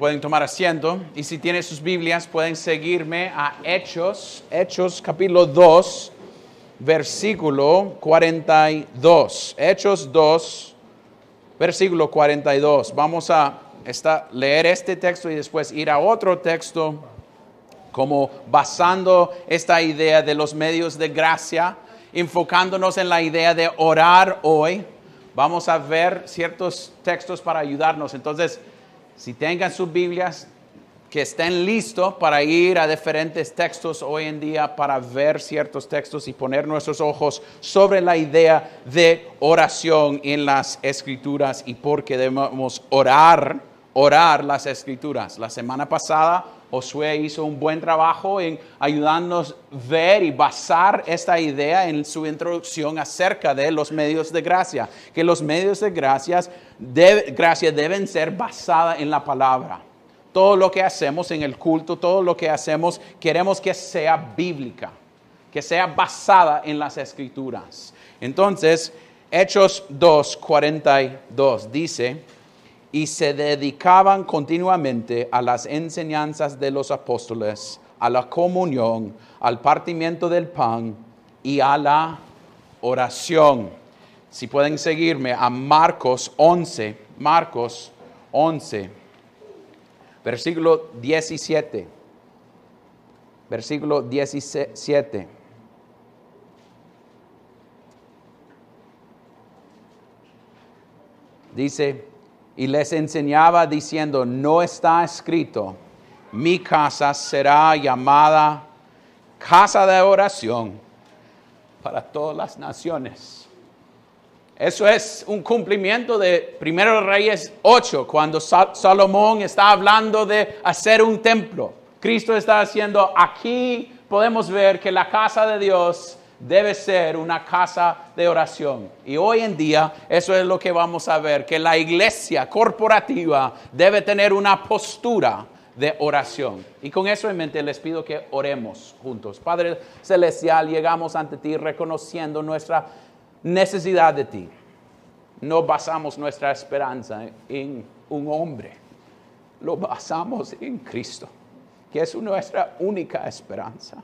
Pueden tomar asiento y si tienen sus Biblias pueden seguirme a Hechos, Hechos capítulo 2, versículo 42. Hechos 2, versículo 42. Vamos a esta, leer este texto y después ir a otro texto como basando esta idea de los medios de gracia, enfocándonos en la idea de orar hoy. Vamos a ver ciertos textos para ayudarnos. Entonces, si tengan sus Biblias, que estén listos para ir a diferentes textos hoy en día para ver ciertos textos y poner nuestros ojos sobre la idea de oración en las escrituras y por qué debemos orar, orar las escrituras. La semana pasada Josué hizo un buen trabajo en ayudarnos a ver y basar esta idea en su introducción acerca de los medios de gracia, que los medios de gracia deben ser basados en la palabra. Todo lo que hacemos en el culto, todo lo que hacemos, queremos que sea bíblica, que sea basada en las escrituras. Entonces, Hechos 2, 42 dice, y se dedicaban continuamente a las enseñanzas de los apóstoles, a la comunión, al partimiento del pan y a la oración. Si pueden seguirme a Marcos 11, Marcos 11, versículo 17. Versículo 17. Dice, y les enseñaba diciendo, no está escrito, mi casa será llamada casa de oración para todas las naciones. Eso es un cumplimiento de 1 Reyes 8, cuando Salomón está hablando de hacer un templo. Cristo está haciendo, aquí podemos ver que la casa de Dios debe ser una casa de oración. Y hoy en día eso es lo que vamos a ver, que la iglesia corporativa debe tener una postura de oración. Y con eso en mente les pido que oremos juntos. Padre Celestial, llegamos ante ti reconociendo nuestra necesidad de ti. No basamos nuestra esperanza en un hombre, lo basamos en Cristo, que es nuestra única esperanza.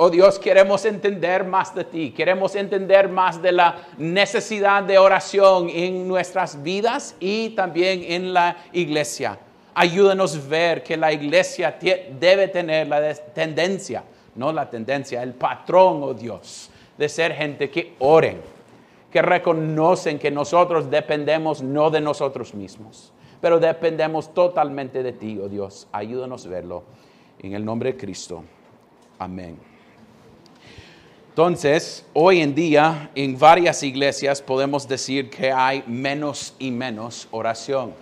Oh Dios, queremos entender más de ti, queremos entender más de la necesidad de oración en nuestras vidas y también en la iglesia. Ayúdanos a ver que la iglesia debe tener la tendencia, no la tendencia, el patrón, oh Dios, de ser gente que oren, que reconocen que nosotros dependemos no de nosotros mismos, pero dependemos totalmente de ti, oh Dios. Ayúdanos a verlo. En el nombre de Cristo. Amén. Entonces, hoy en día en varias iglesias podemos decir que hay menos y menos oración.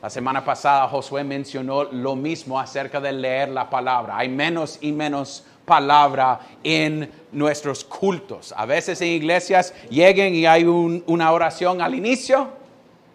La semana pasada Josué mencionó lo mismo acerca de leer la palabra. Hay menos y menos palabra en nuestros cultos. A veces en iglesias lleguen y hay una oración al inicio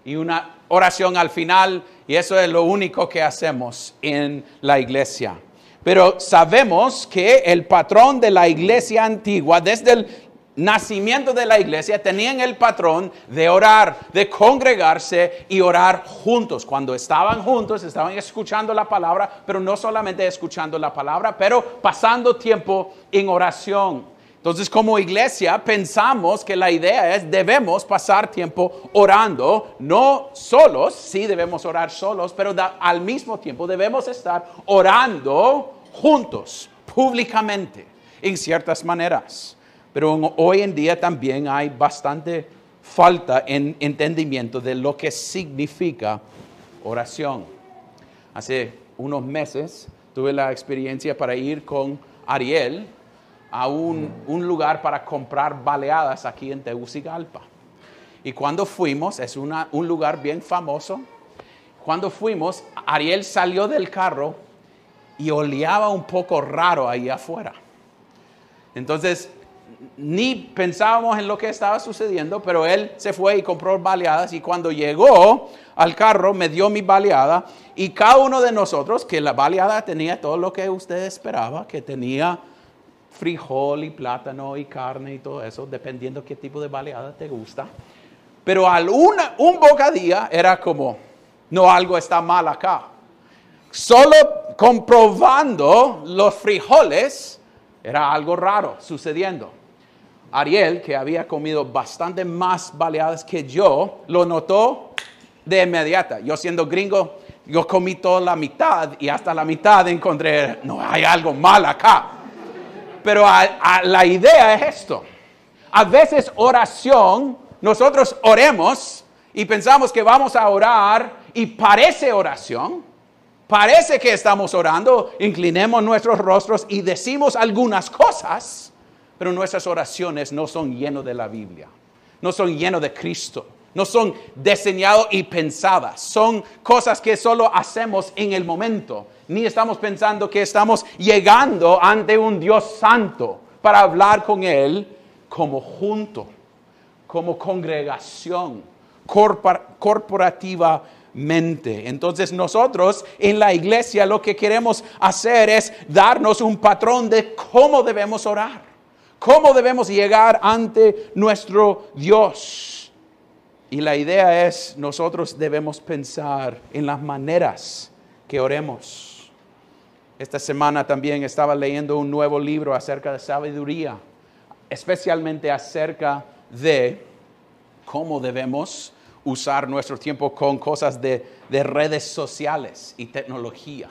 y una oración al final y eso es lo único que hacemos en la iglesia. Pero sabemos que el patrón de la iglesia antigua, desde el nacimiento de la iglesia, tenían el patrón de orar, de congregarse y orar juntos. Cuando estaban juntos, estaban escuchando la palabra, pero no solamente escuchando la palabra, pero pasando tiempo en oración. Entonces, como iglesia, pensamos que la idea es debemos pasar tiempo orando, no solos, sí debemos orar solos, pero al mismo tiempo debemos estar orando juntos, públicamente, en ciertas maneras. Pero hoy en día también hay bastante falta en entendimiento de lo que significa oración. Hace unos meses tuve la experiencia para ir con Ariel a un, lugar para comprar baleadas aquí en Tegucigalpa. Y cuando fuimos, es un lugar bien famoso, cuando fuimos, Ariel salió del carro y oleaba un poco raro ahí afuera. Entonces, ni pensábamos en lo que estaba sucediendo, pero él se fue y compró baleadas y cuando llegó al carro me dio mi baleada y cada uno de nosotros, que la baleada tenía todo lo que usted esperaba, que tenía frijol y plátano y carne y todo eso, dependiendo qué tipo de baleada te gusta. Pero al una, un bocadía era como, no, algo está mal acá. Solo comprobando los frijoles era algo raro sucediendo. Ariel, que había comido bastante más baleadas que yo, lo notó de inmediata. Yo siendo gringo, yo comí toda la mitad y hasta la mitad encontré, no hay algo mal acá. Pero la idea es esto. A veces oración, nosotros oremos y pensamos que vamos a orar y parece oración, parece que estamos orando, inclinemos nuestros rostros y decimos algunas cosas, pero nuestras oraciones no son llenas de la Biblia, no son llenas de Cristo no son diseñadas y pensadas, son cosas que solo hacemos en el momento. Ni estamos pensando que estamos llegando ante un Dios santo para hablar con Él como junto, como congregación, corporativamente. Entonces nosotros en la iglesia lo que queremos hacer es darnos un patrón de cómo debemos orar, cómo debemos llegar ante nuestro Dios. Y la idea es, nosotros debemos pensar en las maneras que oremos. Esta semana también estaba leyendo un nuevo libro acerca de sabiduría, especialmente acerca de cómo debemos usar nuestro tiempo con cosas de, redes sociales y tecnología.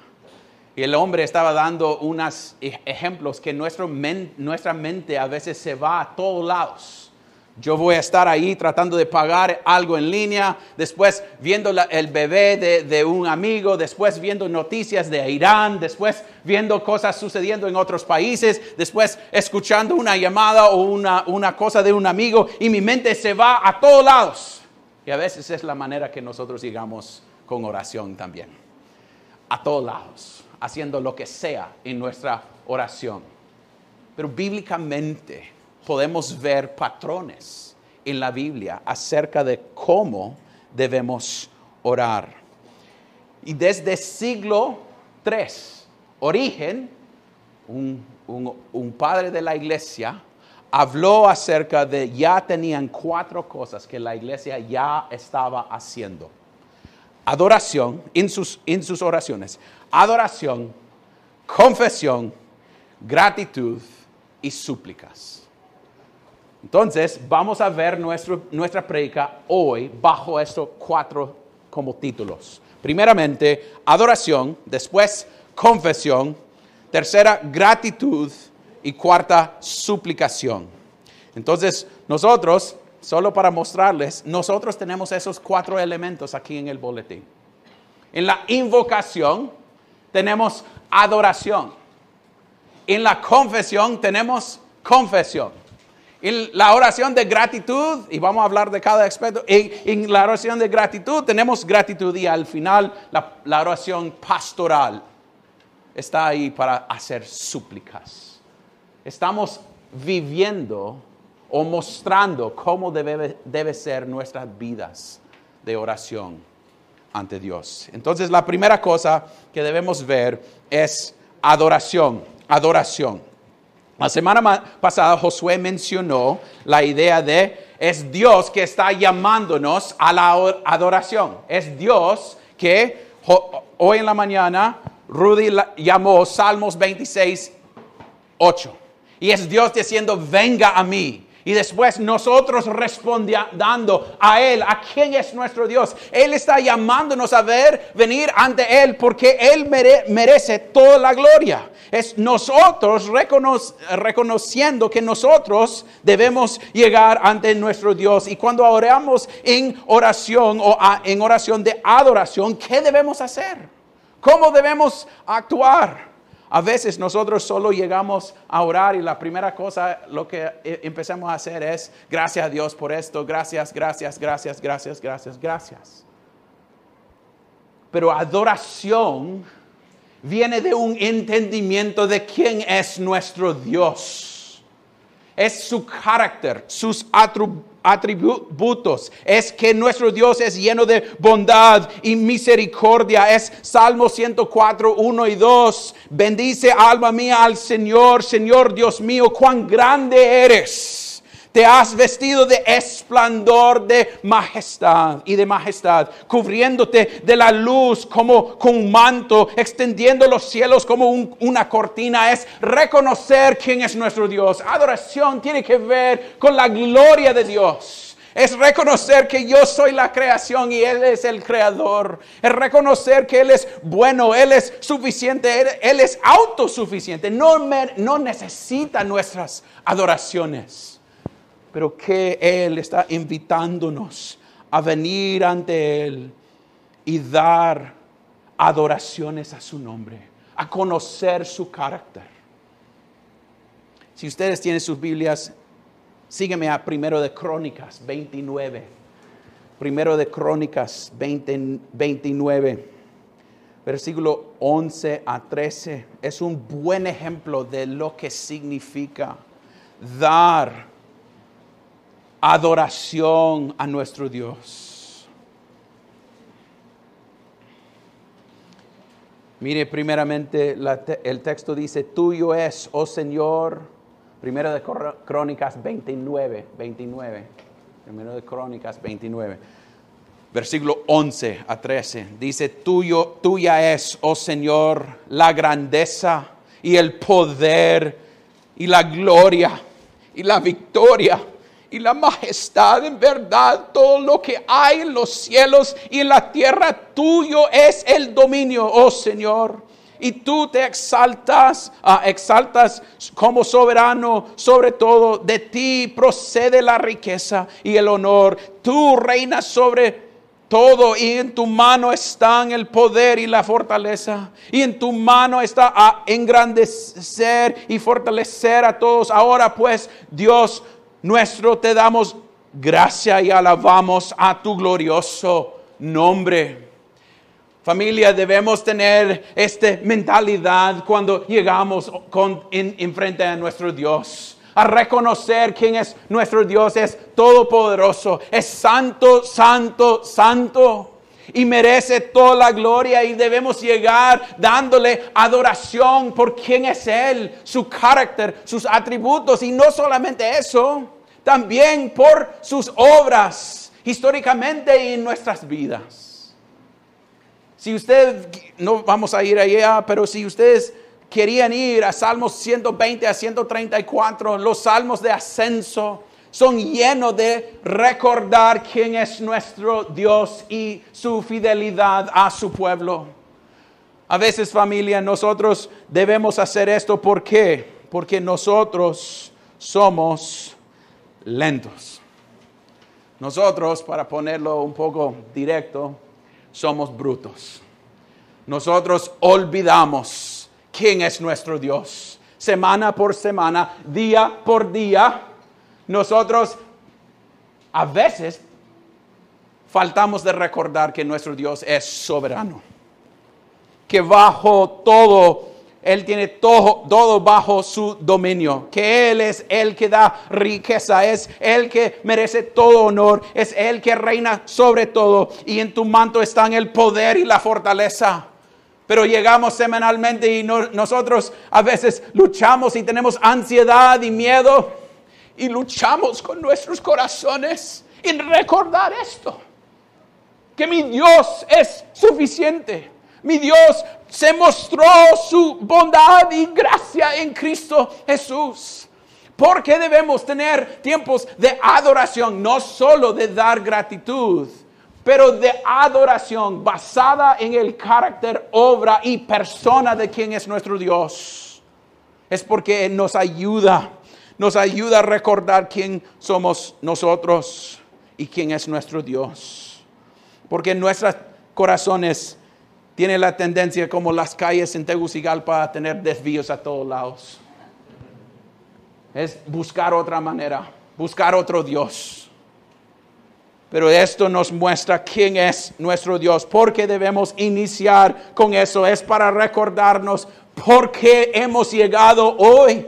Y el hombre estaba dando unos ejemplos que nuestra mente a veces se va a todos lados yo voy a estar ahí tratando de pagar algo en línea, después viendo el bebé de, un amigo, después viendo noticias de Irán, después viendo cosas sucediendo en otros países, después escuchando una llamada o una, una cosa de un amigo y mi mente se va a todos lados. Y a veces es la manera que nosotros llegamos con oración también. A todos lados, haciendo lo que sea en nuestra oración. Pero bíblicamente podemos ver patrones en la Biblia acerca de cómo debemos orar. Y desde siglo III, Origen, un, un padre de la iglesia, habló acerca de ya tenían cuatro cosas que la iglesia ya estaba haciendo. Adoración en sus, en sus oraciones. Adoración, confesión, gratitud y súplicas. Entonces, vamos a ver nuestra predica hoy bajo estos cuatro como títulos. Primeramente, adoración, después, confesión, tercera, gratitud y cuarta, suplicación. Entonces, nosotros, solo para mostrarles, nosotros tenemos esos cuatro elementos aquí en el boletín. En la invocación tenemos adoración. En la confesión tenemos confesión. En la oración de gratitud, y vamos a hablar de cada aspecto, en, la oración de gratitud tenemos gratitud y al final la, oración pastoral está ahí para hacer súplicas. Estamos viviendo o mostrando cómo debe, debe ser nuestras vidas de oración ante Dios. Entonces la primera cosa que debemos ver es adoración, adoración. La semana pasada Josué mencionó la idea de es Dios que está llamándonos a la adoración. Es Dios que hoy en la mañana Rudy llamó Salmos 26, 8. Y es Dios diciendo, venga a mí. Y después nosotros respondiendo a Él, a quién es nuestro Dios. Él está llamándonos a ver, venir ante Él porque Él merece toda la gloria. Es nosotros reconociendo que nosotros debemos llegar ante nuestro Dios. Y cuando oramos en oración o en oración de adoración, ¿qué debemos hacer? ¿Cómo debemos actuar? A veces nosotros solo llegamos a orar y la primera cosa lo que e, empezamos a hacer es, gracias a Dios por esto, gracias, gracias, gracias, gracias, gracias, gracias. Pero adoración viene de un entendimiento de quién es nuestro Dios. Es su carácter, sus atributos. Es que nuestro Dios es lleno de bondad y misericordia. Es Salmo 104, 1 y 2. Bendice alma mía al Señor, Señor Dios mío, cuán grande eres Te has vestido de esplendor, de majestad y de majestad, cubriéndote de la luz como con un manto, extendiendo los cielos como una cortina. Es reconocer quién es nuestro Dios. Adoración tiene que ver con la gloria de Dios. Es reconocer que yo soy la creación y Él es el creador. Es reconocer que Él es bueno, Él es suficiente, Él, es autosuficiente. No, no necesita nuestras adoraciones. Pero que Él está invitándonos a venir ante Él y dar adoraciones a su nombre, a conocer su carácter. Si ustedes tienen sus Biblias, Sígueme a Primero de Crónicas 29. Primero de Crónicas 29. Versículo 11 a 13. Es un buen ejemplo de lo que significa dar adoración a nuestro Dios. Mire, primeramente el texto dice, tuyo es, oh Señor, Primero de Crónicas 29, 29. Primero de Crónicas 29. Versículo 11 a 13. Dice, Tuyo, tuya es, oh Señor, la grandeza y el poder y la gloria y la victoria y la majestad en verdad, todo lo que hay en los cielos y en la tierra, tuyo es el dominio, oh Señor y tú te exaltas, ah, exaltas como soberano sobre todo. De ti procede la riqueza y el honor. Tú reinas sobre todo y en tu mano están el poder y la fortaleza. Y en tu mano está a engrandecer y fortalecer a todos. Ahora pues, Dios nuestro, te damos gracia y alabamos a tu glorioso nombre. Familia, debemos tener esta mentalidad cuando llegamos con, en, frente a nuestro Dios. A reconocer quién es nuestro Dios. Es todopoderoso. Es santo, santo, santo. Y merece toda la gloria y debemos llegar dándole adoración por quién es Él, su carácter, sus atributos. Y no solamente eso, también por sus obras históricamente en nuestras vidas. Si usted, no vamos a ir allá, pero si ustedes querían ir a Salmos 120 a 134, los salmos de ascenso son llenos de recordar quién es nuestro Dios y su fidelidad a su pueblo. A veces familia, nosotros debemos hacer esto. ¿Por qué? Porque nosotros somos lentos. Nosotros, para ponerlo un poco directo, somos brutos. Nosotros olvidamos quién es nuestro Dios. Semana por semana, día por día, nosotros a veces faltamos de recordar que nuestro Dios es soberano. Que bajo todo él tiene todo, todo bajo su dominio, que Él es el que da riqueza, es el que merece todo honor, es el que reina sobre todo y en tu manto están el poder y la fortaleza. Pero llegamos semanalmente y nosotros a veces luchamos y tenemos ansiedad y miedo y luchamos con nuestros corazones en recordar esto, que mi Dios es suficiente mi Dios se mostró su bondad y gracia en Cristo Jesús. Porque debemos tener tiempos de adoración, no solo de dar gratitud, pero de adoración basada en el carácter, obra y persona de quien es nuestro Dios. Es porque nos ayuda, nos ayuda a recordar quién somos nosotros y quién es nuestro Dios. Porque nuestros corazones tiene la tendencia como las calles en Tegucigalpa a tener desvíos a todos lados. Es buscar otra manera, buscar otro Dios. Pero esto nos muestra quién es nuestro Dios. Porque debemos iniciar con eso. Es para recordarnos por qué hemos llegado hoy.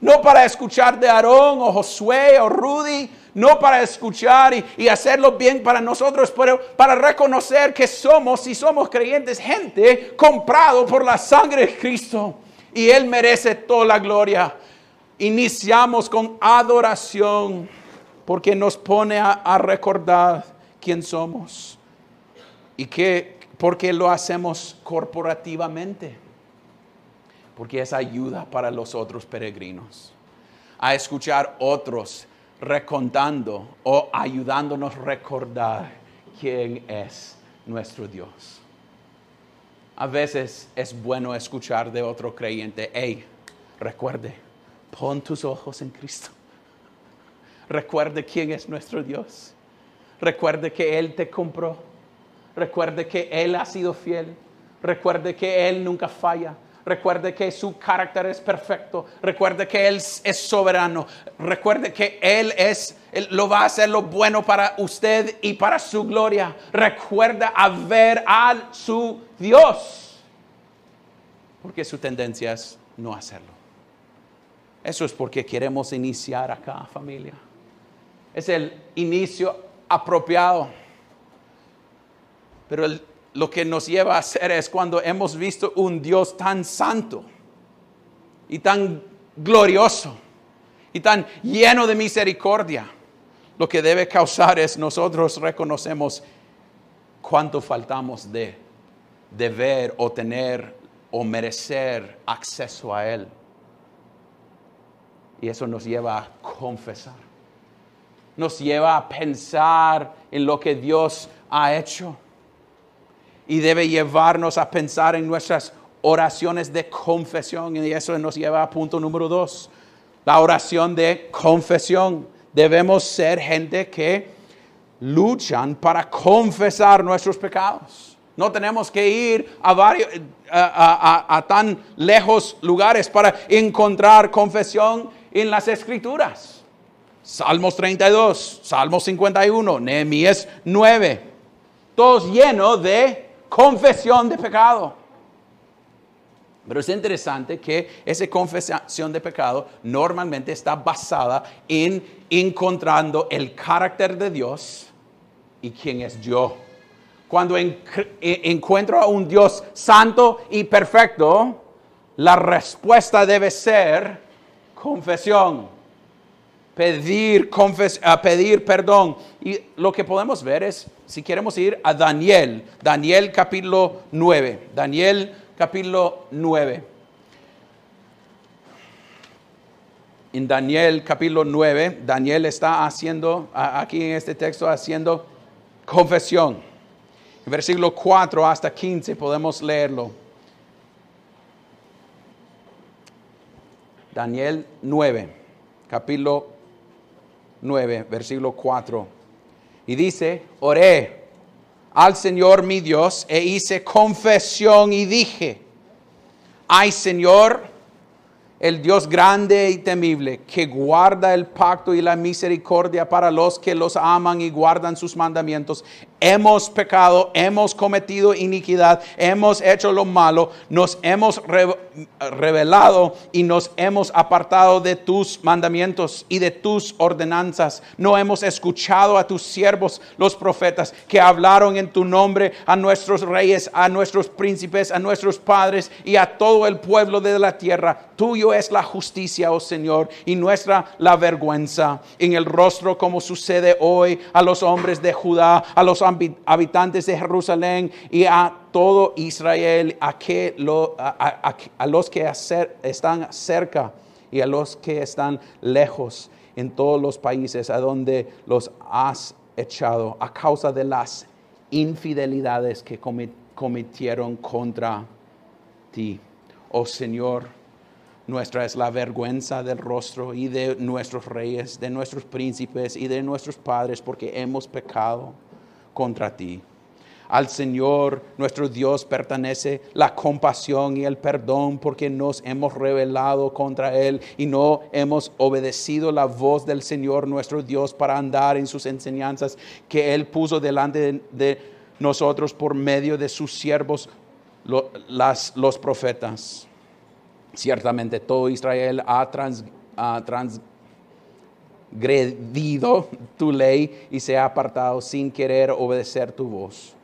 No para escuchar de Aarón o Josué o Rudy, no para escuchar y, hacerlo bien para nosotros, pero para reconocer que somos, si somos creyentes, gente comprado por la sangre de Cristo. Y Él merece toda la gloria. Iniciamos con adoración porque nos pone a, a recordar quién somos y que, porque lo hacemos corporativamente, porque es ayuda para los otros peregrinos, a escuchar otros recontando o ayudándonos a recordar quién es nuestro Dios. A veces es bueno escuchar de otro creyente, hey, recuerde, pon tus ojos en Cristo. Recuerde quién es nuestro Dios. Recuerde que Él te compró. Recuerde que Él ha sido fiel. Recuerde que Él nunca falla. Recuerde que su carácter es perfecto. Recuerde que Él es soberano. Recuerde que Él es, lo va a hacer lo bueno para usted y para su gloria. Recuerda a ver a su Dios. Porque su tendencia es no hacerlo. Eso es porque queremos iniciar acá, familia. Es el inicio apropiado. Pero el, lo que nos lleva a hacer es cuando hemos visto un Dios tan santo y tan glorioso y tan lleno de misericordia, lo que debe causar es nosotros reconocemos cuánto faltamos de, de ver o tener o merecer acceso a Él. Y eso nos lleva a confesar. Nos lleva a pensar en lo que Dios ha hecho y debe llevarnos a pensar en nuestras oraciones de confesión. Y eso nos lleva a punto número dos, la oración de confesión. Debemos ser gente que luchan para confesar nuestros pecados. No tenemos que ir a, varios, a, tan lejos lugares para encontrar confesión en las escrituras. Salmos 32, Salmos 51, Nehemías 9, todos llenos de confesión de pecado. Pero es interesante que esa confesión de pecado normalmente está basada en encontrando el carácter de Dios y quién es yo. Cuando e, encuentro a un Dios santo y perfecto, la respuesta debe ser confesión pedir, a pedir perdón. Y lo que podemos ver es, si queremos ir a Daniel, Daniel capítulo 9, Daniel capítulo 9. En Daniel capítulo 9, Daniel está haciendo, aquí en este texto, haciendo confesión. En versículo 4 hasta 15 podemos leerlo. Daniel 9, capítulo 9, versículo 4. Y dice, oré al Señor mi Dios e hice confesión y dije, ay Señor, el Dios grande y temible, que guarda el pacto y la misericordia para los que los aman y guardan sus mandamientos. Hemos pecado, hemos cometido iniquidad, hemos hecho lo malo, nos hemos revelado y nos hemos apartado de tus mandamientos y de tus ordenanzas. No hemos escuchado a tus siervos, los profetas, que hablaron en tu nombre a nuestros reyes, a nuestros príncipes, a nuestros padres y a todo el pueblo de la tierra. Tuyo es la justicia, oh Señor, y nuestra la vergüenza en el rostro como sucede hoy a los hombres de Judá, a los habitantes de Jerusalén y a todo Israel, a, que a, los que están cerca y a los que están lejos en todos los países a donde los has echado a causa de las infidelidades que cometieron contra ti. Oh Señor, nuestra es la vergüenza del rostro y de nuestros reyes, de nuestros príncipes y de nuestros padres, porque hemos pecado contra ti. Al Señor nuestro Dios pertenece la compasión y el perdón porque nos hemos rebelado contra Él y no hemos obedecido la voz del Señor nuestro Dios para andar en sus enseñanzas que Él puso delante de, nosotros por medio de sus siervos, las, los profetas. Ciertamente todo Israel ha, trans, ha trans, gredido tu ley y se ha apartado sin querer obedecer tu voz.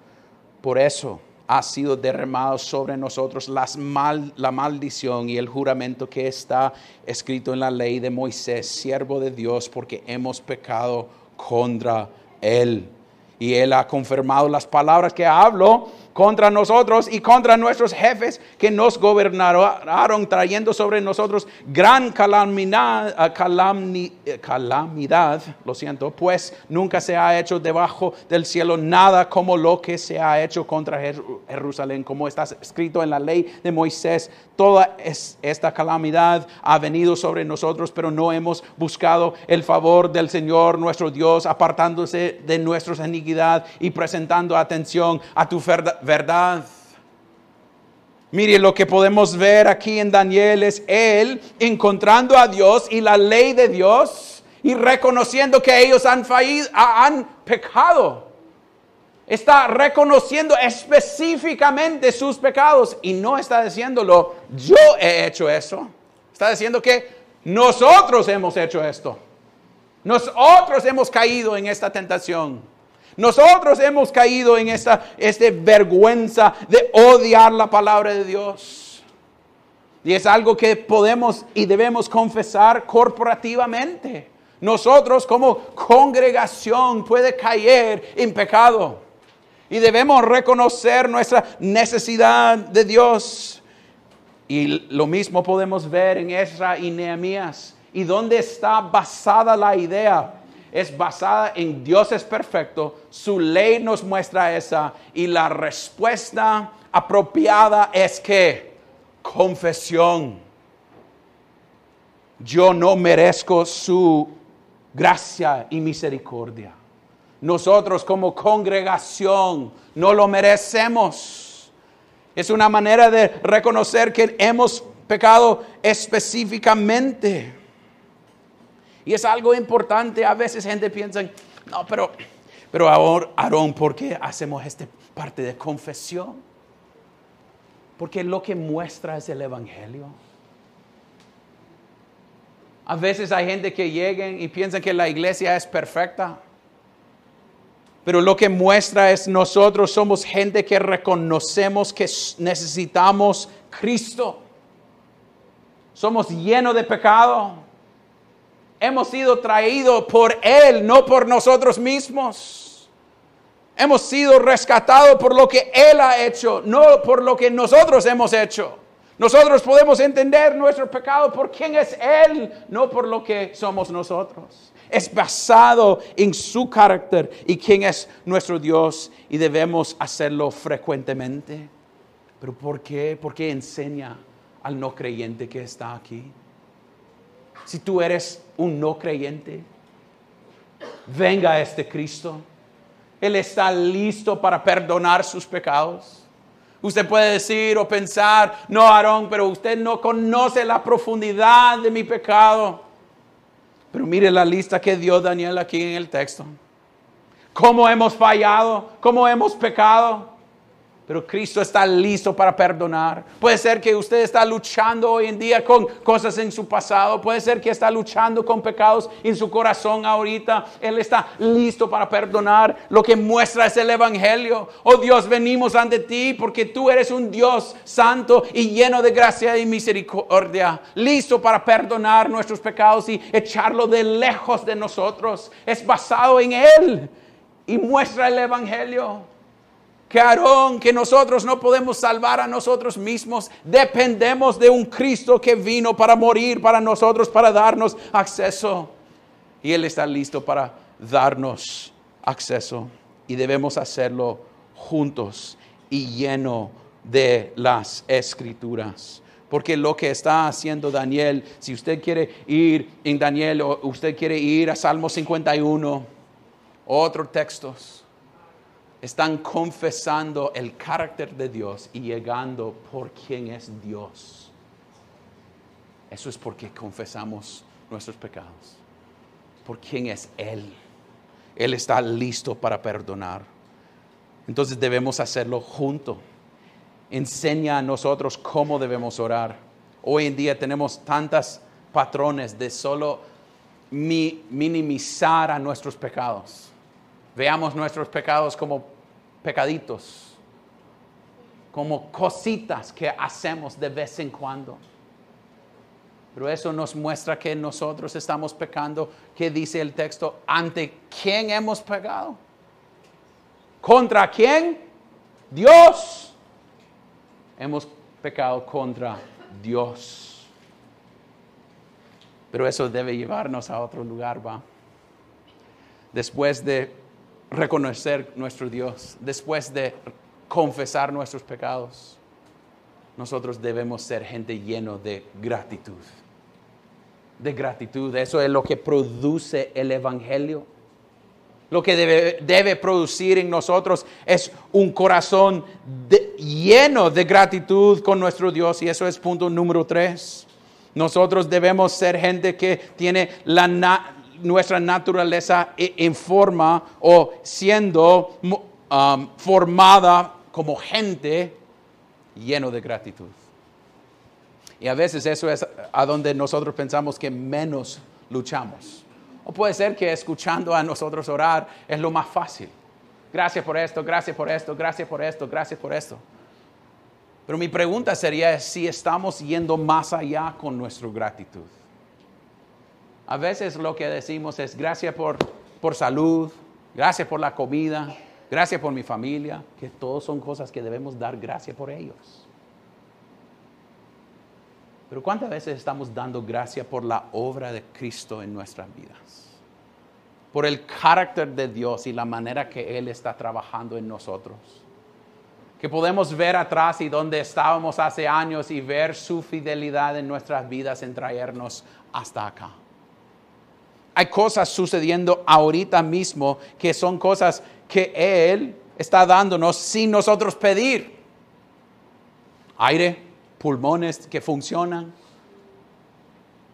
Por eso ha sido derramado sobre nosotros las la maldición y el juramento que está escrito en la ley de Moisés, siervo de Dios, porque hemos pecado contra Él. Y Él ha confirmado las palabras que hablo contra nosotros y contra nuestros jefes que nos gobernaron, trayendo sobre nosotros gran calamidad, eh, calamidad, lo siento, pues nunca se ha hecho debajo del cielo nada como lo que se ha hecho contra Jerusalén, como está escrito en la ley de Moisés. Toda esta calamidad ha venido sobre nosotros, pero no hemos buscado el favor del Señor nuestro Dios, apartándose de nuestra iniquidad y presentando atención a tu verdad verdad. Mire, lo que podemos ver aquí en Daniel es él encontrando a Dios y la ley de Dios y reconociendo que ellos han fallido, han pecado. Está reconociendo específicamente sus pecados y no está diciéndolo, yo he hecho eso. Está diciendo que nosotros hemos hecho esto. Nosotros hemos caído en esta tentación. Nosotros hemos caído en esta, esta vergüenza de odiar la palabra de Dios. Y es algo que podemos y debemos confesar corporativamente. Nosotros como congregación puede caer en pecado. Y debemos reconocer nuestra necesidad de Dios. Y lo mismo podemos ver en Ezra y Nehemías. ¿Y dónde está basada la idea? Es basada en Dios es perfecto, su ley nos muestra esa y la respuesta apropiada es que confesión. Yo no merezco su gracia y misericordia. Nosotros como congregación no lo merecemos. Es una manera de reconocer que hemos pecado específicamente. Y es algo importante. A veces gente piensa, no, pero, pero ahora, Aarón, ¿por qué hacemos esta parte de confesión? Porque lo que muestra es el Evangelio. A veces hay gente que lleguen y piensan que la iglesia es perfecta. Pero lo que muestra es nosotros somos gente que reconocemos que necesitamos Cristo. Somos llenos de pecado hemos sido traídos por Él, no por nosotros mismos. Hemos sido rescatados por lo que Él ha hecho, no por lo que nosotros hemos hecho. Nosotros podemos entender nuestro pecado por quién es Él, no por lo que somos nosotros. Es basado en su carácter y quién es nuestro Dios y debemos hacerlo frecuentemente. Pero ¿por qué? ¿Por qué enseña al no creyente que está aquí? si tú eres un no creyente, venga este Cristo. Él está listo para perdonar sus pecados. Usted puede decir o pensar, no, Aarón, pero usted no conoce la profundidad de mi pecado. Pero mire la lista que dio Daniel aquí en el texto. ¿Cómo hemos fallado? ¿Cómo hemos pecado? Pero Cristo está listo para perdonar. Puede ser que usted está luchando hoy en día con cosas en su pasado. Puede ser que está luchando con pecados en su corazón ahorita. Él está listo para perdonar. Lo que muestra es el Evangelio. Oh Dios, venimos ante ti porque tú eres un Dios santo y lleno de gracia y misericordia. Listo para perdonar nuestros pecados y echarlo de lejos de nosotros. Es basado en Él y muestra el Evangelio que Aarón, que nosotros no podemos salvar a nosotros mismos, dependemos de un Cristo que vino para morir para nosotros, para darnos acceso. Y Él está listo para darnos acceso. Y debemos hacerlo juntos y lleno de las escrituras. Porque lo que está haciendo Daniel, si usted quiere ir en Daniel o usted quiere ir a Salmo 51, otros textos, están confesando el carácter de Dios y llegando por quien es Dios. Eso es porque confesamos nuestros pecados, por quién es Él. Él está listo para perdonar. Entonces debemos hacerlo junto. Enseña a nosotros cómo debemos orar. Hoy en día tenemos tantos patrones de solo minimizar a nuestros pecados. Veamos nuestros pecados como pecaditos. como cositas que hacemos de vez en cuando. Pero eso nos muestra que nosotros estamos pecando. ¿Qué dice el texto? ¿Ante quién hemos pecado? ¿Contra quién? Dios. Hemos pecado contra Dios. Pero eso debe llevarnos a otro lugar, va. Después de reconocer nuestro Dios, después de confesar nuestros pecados, nosotros debemos ser gente lleno de gratitud de gratitud. Eso es lo que produce el Evangelio. Lo que debe, producir en nosotros es un corazón lleno de gratitud con nuestro Dios. Y eso es punto número tres. Nosotros debemos ser gente que tiene nuestra naturaleza e, en forma o siendo um, formada como gente lleno de gratitud. Y a veces eso es a donde nosotros pensamos que menos luchamos. O puede ser que escuchando a nosotros orar es lo más fácil. Gracias por esto, gracias por esto, gracias por esto, gracias por esto. Pero mi pregunta sería si estamos yendo más allá con nuestra gratitud. A veces lo que decimos es gracias por, por salud, gracias por la comida, gracias por mi familia, que todos son cosas que debemos dar gracias por ellos. Pero ¿cuántas veces estamos dando gracia por la obra de Cristo en nuestras vidas? Por el carácter de Dios y la manera que Él está trabajando en nosotros. Que podemos ver atrás y donde estábamos hace años y ver su fidelidad en nuestras vidas en traernos hasta acá. Hay cosas sucediendo ahorita mismo que son cosas que Él está dándonos sin nosotros pedir. Aire, pulmones que funcionan,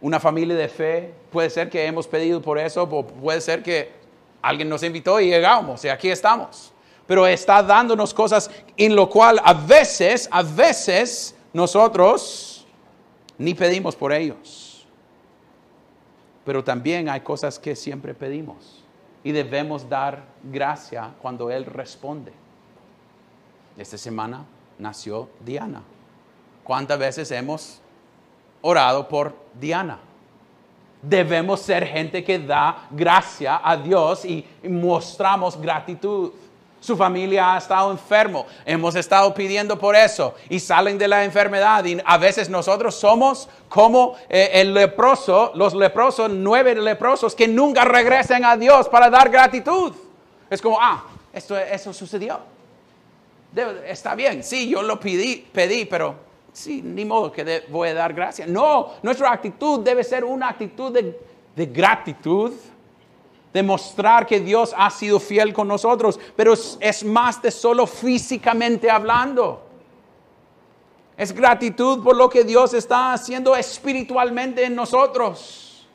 una familia de fe. Puede ser que hemos pedido por eso, o puede ser que alguien nos invitó y llegamos y aquí estamos. Pero está dándonos cosas en lo cual a veces, a veces nosotros ni pedimos por ellos. Pero también hay cosas que siempre pedimos y debemos dar gracia cuando Él responde. Esta semana nació Diana. ¿Cuántas veces hemos orado por Diana? Debemos ser gente que da gracia a Dios y mostramos gratitud. Su familia ha estado enfermo, hemos estado pidiendo por eso y salen de la enfermedad y a veces nosotros somos como eh, el leproso, los leprosos, nueve leprosos que nunca regresen a Dios para dar gratitud. Es como, ah, esto, eso sucedió. está bien, sí, yo lo pedí, pedí, pero sí, ni modo que voy a dar gracias. No, nuestra actitud debe ser una actitud de gratitud, de mostrar que Dios ha sido fiel con nosotros, pero es, más de solo físicamente hablando. Es gratitud por lo que Dios está haciendo espiritualmente en nosotros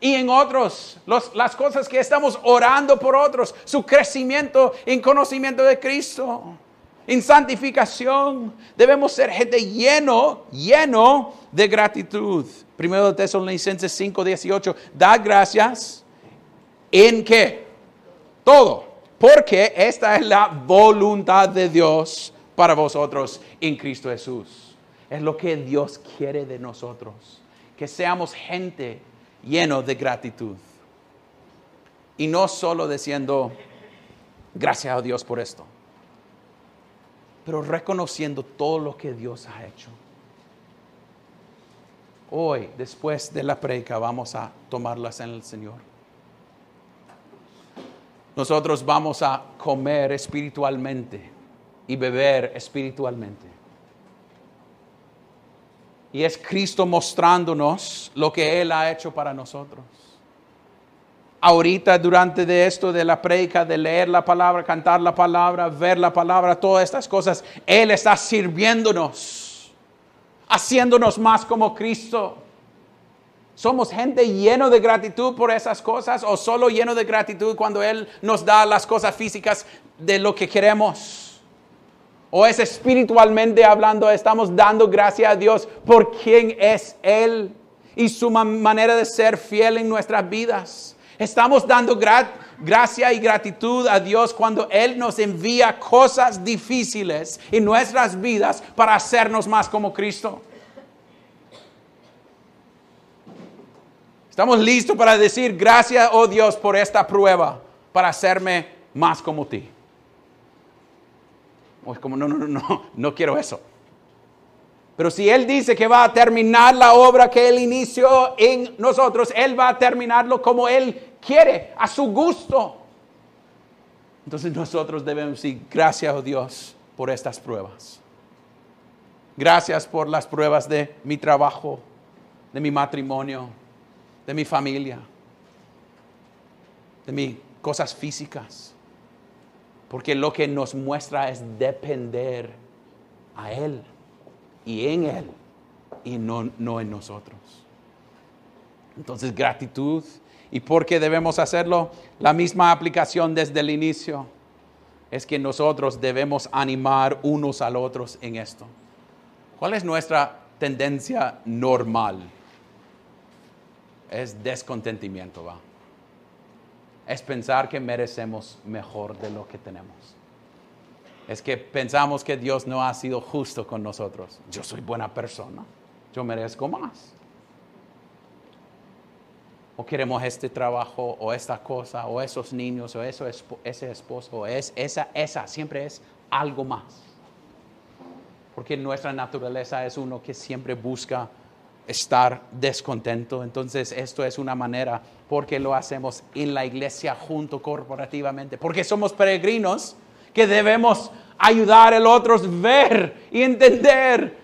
y en otros, las cosas que estamos orando por otros, su crecimiento en conocimiento de Cristo en santificación. Debemos ser gente lleno, lleno de gratitud. Primero de Tesalonicenses 5, 18. Da gracias en qué? Todo. Porque esta es la voluntad de Dios para vosotros en Cristo Jesús. Es lo que Dios quiere de nosotros. Que seamos gente lleno de gratitud. Y no solo diciendo, gracias a Dios por esto pero reconociendo todo lo que Dios ha hecho. Hoy, después de la predica, vamos a tomarlas en el Señor. Nosotros vamos a comer espiritualmente y beber espiritualmente. Y es Cristo mostrándonos lo que Él ha hecho para nosotros ahorita durante de esto de la predica, de leer la palabra, cantar la palabra, ver la palabra, todas estas cosas, Él está sirviéndonos, haciéndonos más como Cristo. ¿Somos gente lleno de gratitud por esas cosas o solo lleno de gratitud cuando Él nos da las cosas físicas de lo que queremos? ¿O es espiritualmente hablando, estamos dando gracias a Dios por quién es Él y su manera de ser fiel en nuestras vidas? Estamos dando gracia y gratitud a Dios cuando Él nos envía cosas difíciles en nuestras vidas para hacernos más como Cristo. Estamos listos para decir gracias, oh Dios, por esta prueba, para hacerme más como ti. O es como, no, no, no, no, no quiero eso. Pero si Él dice que va a terminar la obra que Él inició en nosotros, Él va a terminarlo como Él quiere, a su gusto. Entonces nosotros debemos decir, gracias, oh Dios, por estas pruebas. Gracias por las pruebas de mi trabajo, de mi matrimonio, de mi familia, de mis cosas físicas. Porque lo que nos muestra es depender a Él y en Él y no, no en nosotros. Entonces, gratitud. ¿Y por qué debemos hacerlo? La misma aplicación desde el inicio es que nosotros debemos animar unos al otros en esto. ¿Cuál es nuestra tendencia normal? Es descontentimiento, va. Es pensar que merecemos mejor de lo que tenemos. Es que pensamos que Dios no ha sido justo con nosotros. Yo soy buena persona. Yo merezco más. O queremos este trabajo, o esta cosa, o esos niños, o eso, ese esposo, o es, esa, esa, siempre es algo más. Porque nuestra naturaleza es uno que siempre busca estar descontento. Entonces esto es una manera porque lo hacemos en la iglesia junto corporativamente, porque somos peregrinos que debemos ayudar a los otros ver y entender.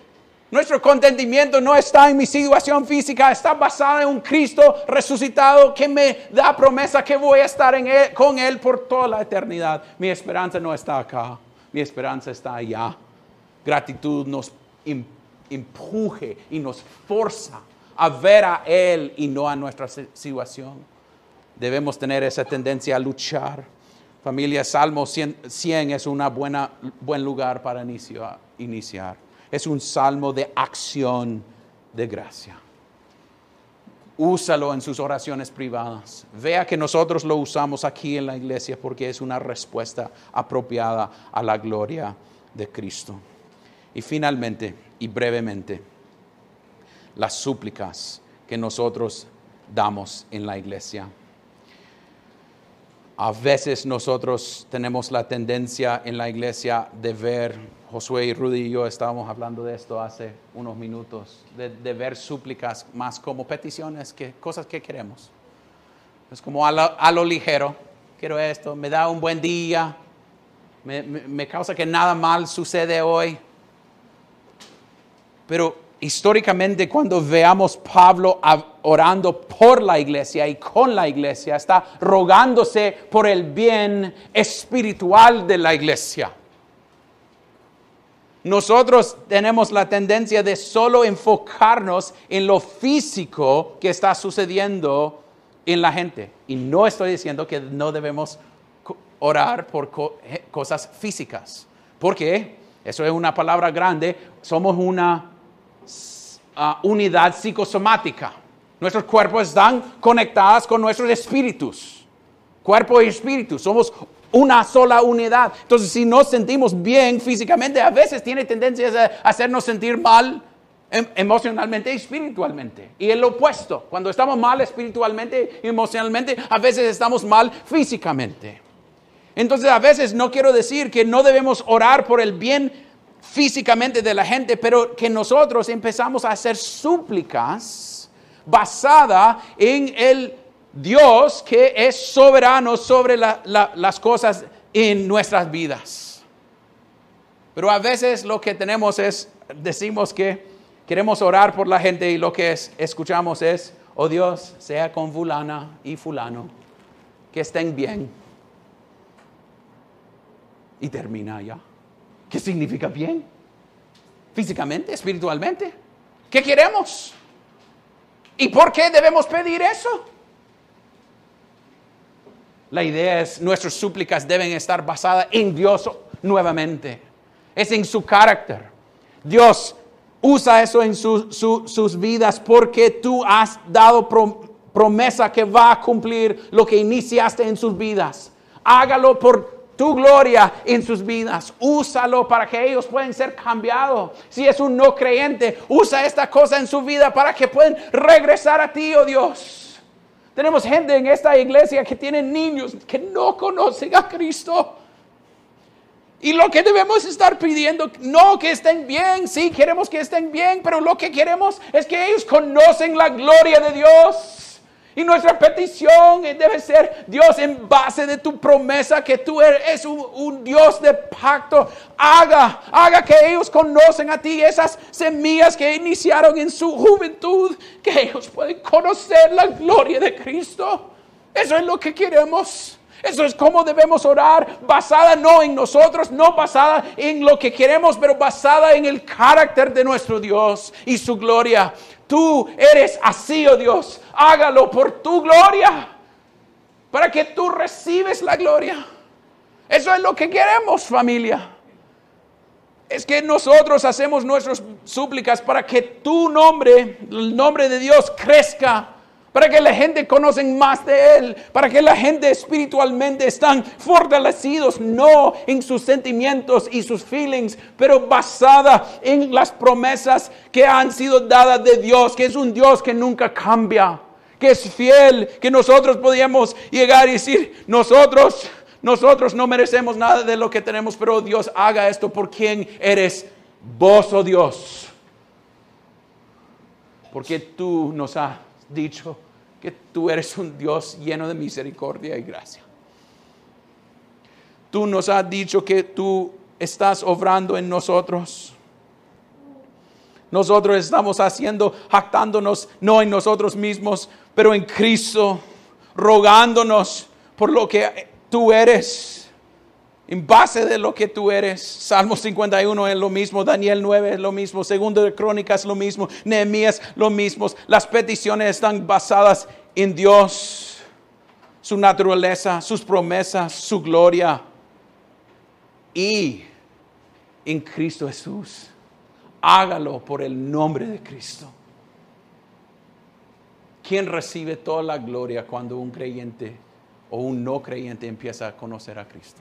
Nuestro contentimiento no está en mi situación física, está basado en un Cristo resucitado que me da promesa que voy a estar con Él por toda la eternidad. Mi esperanza no está acá, mi esperanza está allá. Gratitud nos impide empuje y nos forza a ver a Él y no a nuestra situación. Debemos tener esa tendencia a luchar. Familia, Salmo 100, es un buen lugar para iniciar. Es un salmo de acción de gracia. Úsalo en sus oraciones privadas. Vea que nosotros lo usamos aquí en la iglesia porque es una respuesta apropiada a la gloria de Cristo. Y finalmente, y brevemente, las súplicas que nosotros damos en la iglesia. A veces nosotros tenemos la tendencia en la iglesia de ver, Josué y Rudy y yo estábamos hablando de esto hace unos minutos, de, ver súplicas más como peticiones que cosas que queremos. Es como a lo, ligero, quiero esto, me da un buen día, me causa que nada mal sucede hoy, pero históricamente cuando veamos Pablo orando por la iglesia y con la iglesia, está rogándose por el bien espiritual de la iglesia. Nosotros tenemos la tendencia de solo enfocarnos en lo físico que está sucediendo en la gente. Y no estoy diciendo que no debemos orar por cosas físicas, porque eso es una palabra grande, somos una unidad psicosomática. Nuestros cuerpos están conectados con nuestros espíritus. Cuerpo y espíritu, somos una sola unidad. Entonces, si nos sentimos bien físicamente, a veces tiene tendencia a hacernos sentir mal em, emocionalmente y espiritualmente. Y el opuesto, cuando estamos mal espiritualmente y emocionalmente, a veces estamos mal físicamente. Entonces, a veces no quiero decir que no debemos orar por el bien físicamente de la gente, pero que nosotros empezamos a hacer súplicas basada en el Dios que es soberano sobre las cosas en nuestras vidas. Pero a veces lo que tenemos es, decimos que queremos orar por la gente y lo que escuchamos es, oh Dios, sea con fulana y fulano, que estén bien. Y termina ya. ¿Qué significa bien? Físicamente, espiritualmente. ¿Qué queremos? ¿Y por qué debemos pedir eso? La idea es, nuestras súplicas deben estar basadas en Dios nuevamente. Es en su carácter. Dios usa eso en sus vidas porque tú has dado promesa que va a cumplir lo que iniciaste en sus vidas. Hágalo por tu gloria en sus vidas. Úsalo para que ellos puedan ser cambiados. Si es un no creyente, usa esta cosa en su vida para que puedan regresar a ti, oh Dios. Tenemos gente en esta iglesia que tienen niños que no conocen a Cristo. Y lo que debemos estar pidiendo, no que estén bien, sí, queremos que estén bien, pero lo que queremos es que ellos conocen la gloria de Dios. Y nuestra petición debe ser, Dios, en base de tu promesa que tú eres un, Dios de pacto, haga, haga que ellos conocen a ti esas semillas que iniciaron en su juventud, que ellos pueden conocer la gloria de Cristo. Eso es lo que queremos. Eso es como debemos orar, basada no en nosotros, no basada en lo que queremos, pero basada en el carácter de nuestro Dios y su gloria. Tú eres así, oh Dios, hágalo por tu gloria, para que tú recibes la gloria. Eso es lo que queremos, familia. Es que nosotros hacemos nuestras súplicas para que tu nombre, el nombre de Dios, crezca para que la gente conozca más de Él, para que la gente espiritualmente están fortalecidos, no en sus sentimientos y sus feelings, pero basada en las promesas que han sido dadas de Dios, que es un Dios que nunca cambia, que es fiel, que nosotros podíamos llegar y decir, nosotros, nosotros no merecemos nada de lo que tenemos, pero Dios haga esto por quien eres vos, oh Dios. Porque tú nos has dicho que tú eres un Dios lleno de misericordia y gracia. Tú nos has dicho que tú estás obrando en nosotros. Nosotros estamos haciendo, jactándonos, no en nosotros mismos, pero en Cristo, rogándonos por lo que tú eres en base de lo que tú eres. Salmo 51 es lo mismo, Daniel 9 es lo mismo, Segundo de Crónicas lo mismo, Nehemías lo mismo. Las peticiones están basadas en Dios, su naturaleza, sus promesas, su gloria y en Cristo Jesús. Hágalo por el nombre de Cristo. ¿Quién recibe toda la gloria cuando un creyente o un no creyente empieza a conocer a Cristo?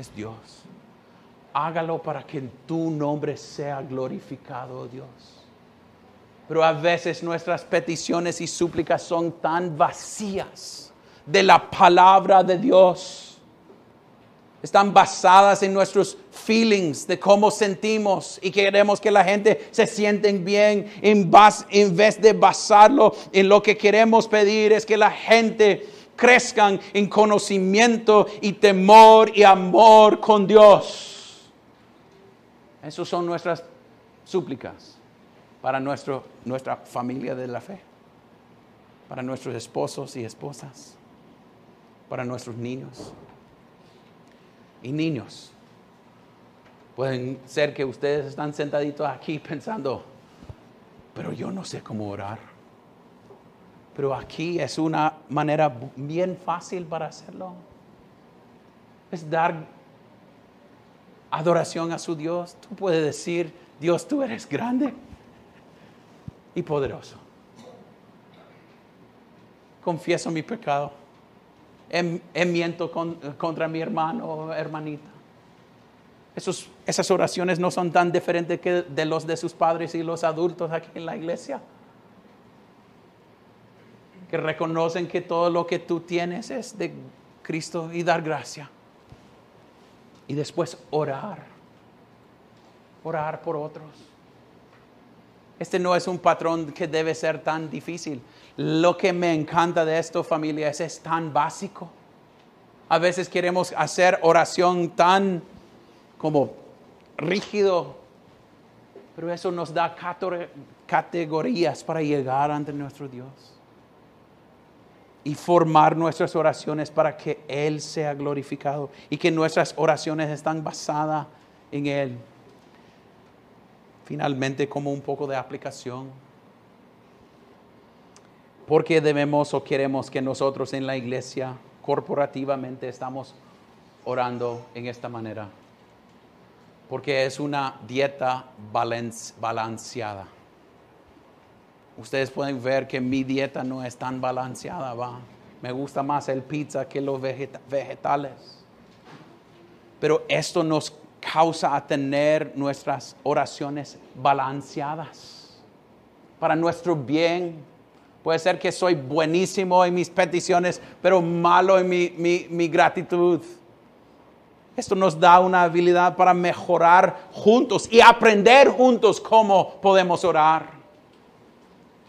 Es Dios. Hágalo para que en tu nombre sea glorificado, oh Dios. Pero a veces nuestras peticiones y súplicas son tan vacías de la palabra de Dios. Están basadas en nuestros feelings de cómo sentimos y queremos que la gente se sienten bien. En, en vez de basarlo en lo que queremos pedir, es que la gente crezcan en conocimiento y temor y amor con Dios. Esas son nuestras súplicas para nuestro, nuestra familia de la fe, para nuestros esposos y esposas, para nuestros niños. Y niños, pueden ser que ustedes están sentaditos aquí pensando, pero yo no sé cómo orar. Pero aquí es una manera bien fácil para hacerlo. Es dar adoración a su Dios. Tú puedes decir, Dios, tú eres grande y poderoso. Confieso mi pecado. Enmiento contra mi hermano o hermanita. esas oraciones no son tan diferentes que de los de sus padres y los adultos aquí en la iglesia que reconocen que todo lo que tú tienes es de Cristo y dar gracia. Y después orar. Orar por otros. Este no es un patrón que debe ser tan difícil. Lo que me encanta de esto, familia, es, es tan básico. A veces queremos hacer oración tan como rígido, pero eso nos da categorías para llegar ante nuestro Dios y formar nuestras oraciones para que Él sea glorificado y que nuestras oraciones están basadas en Él. Finalmente, como un poco de aplicación. Porque debemos o queremos que nosotros en la iglesia corporativamente estamos orando en esta manera. Porque es una dieta balanceada ustedes pueden ver que mi dieta no es tan balanceada, va. Me gusta más el pizza que los vegetales. Pero esto nos causa a tener nuestras oraciones balanceadas para nuestro bien. Puede ser que soy buenísimo en mis peticiones, pero malo en mi, mi gratitud. Esto nos da una habilidad para mejorar juntos y aprender juntos cómo podemos orar,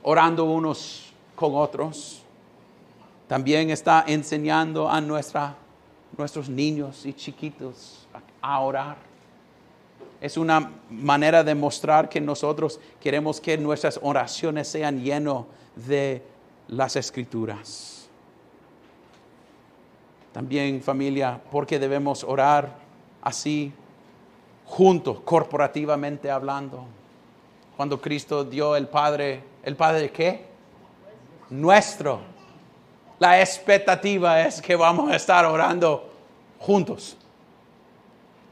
orando unos con otros. También está enseñando a nuestros niños y chiquitos a orar. Es una manera de mostrar que nosotros queremos que nuestras oraciones sean llenas de las escrituras. También familia, porque debemos orar así, juntos, corporativamente hablando. Cuando Cristo dio el Padre, ¿el Padre de qué? Nuestro. La expectativa es que vamos a estar orando juntos.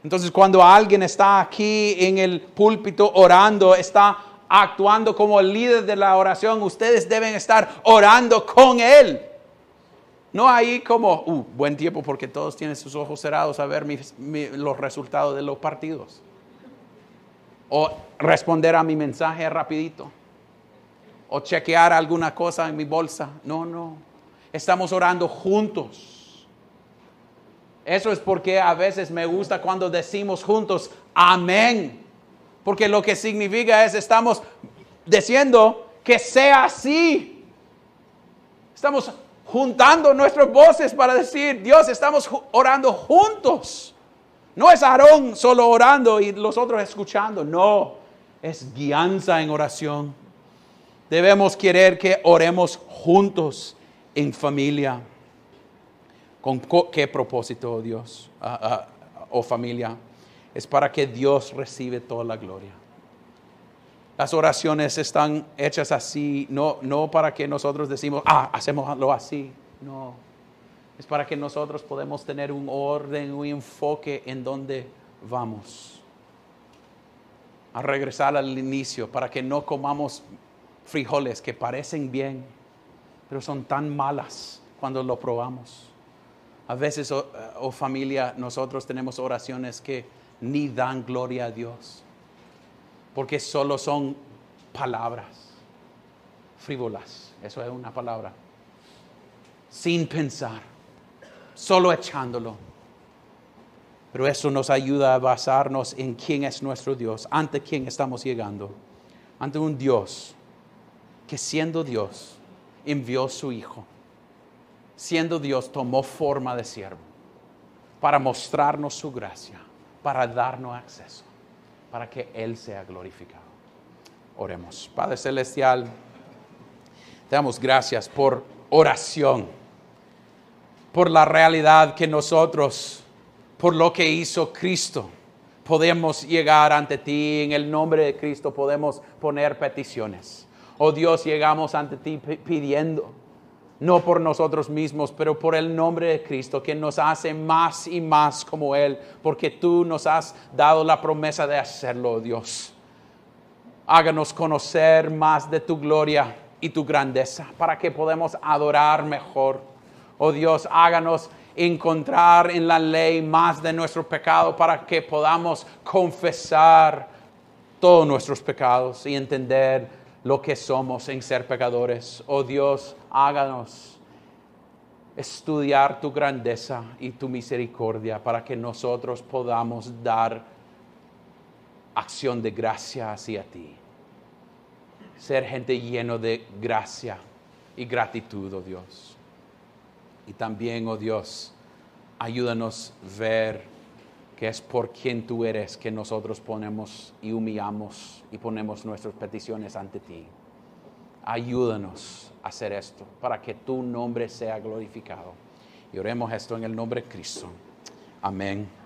Entonces cuando alguien está aquí en el púlpito orando, está actuando como el líder de la oración, ustedes deben estar orando con él. No hay como, uh, buen tiempo porque todos tienen sus ojos cerrados a ver los resultados de los partidos. O responder a mi mensaje rapidito. O chequear alguna cosa en mi bolsa. No, no. Estamos orando juntos. Eso es porque a veces me gusta cuando decimos juntos, amén. Porque lo que significa es estamos diciendo que sea así. Estamos juntando nuestras voces para decir, Dios, estamos orando juntos. No es Aarón solo orando y los otros escuchando, no, es guianza en oración. Debemos querer que oremos juntos en familia. ¿Con qué propósito, oh Dios o ah, ah, oh familia? Es para que Dios reciba toda la gloria. Las oraciones están hechas así, no, no para que nosotros decimos, ah, hacemoslo así. No, es para que nosotros podamos tener un orden, un enfoque en donde vamos. A regresar al inicio, para que no comamos frijoles que parecen bien, pero son tan malas cuando lo probamos. A veces, oh, oh familia, nosotros tenemos oraciones que ni dan gloria a Dios porque solo son palabras frívolas. Eso es una palabra. Sin pensar, solo echándolo. Pero eso nos ayuda a basarnos en quién es nuestro Dios, ante quién estamos llegando. Ante un Dios que siendo Dios envió su Hijo. Siendo Dios tomó forma de siervo para mostrarnos su gracia, para darnos acceso para que Él sea glorificado. Oremos. Padre Celestial, te damos gracias por oración, por la realidad que nosotros, por lo que hizo Cristo, podemos llegar ante ti en el nombre de Cristo, podemos poner peticiones. Oh Dios, llegamos ante ti pidiendo no por nosotros mismos, pero por el nombre de Cristo, que nos hace más y más como Él, porque tú nos has dado la promesa de hacerlo, Dios. Háganos conocer más de tu gloria y tu grandeza, para que podamos adorar mejor. Oh Dios, háganos encontrar en la ley más de nuestro pecado, para que podamos confesar todos nuestros pecados y entender lo que somos en ser pecadores. Oh Dios, háganos estudiar tu grandeza y tu misericordia para que nosotros podamos dar acción de gracia hacia ti. Ser gente lleno de gracia y gratitud, oh Dios. Y también, oh Dios, ayúdanos a ver que es por quien tú eres que nosotros ponemos y humillamos y ponemos nuestras peticiones ante ti. Ayúdanos a hacer esto para que tu nombre sea glorificado. Y oremos esto en el nombre de Cristo. Amén.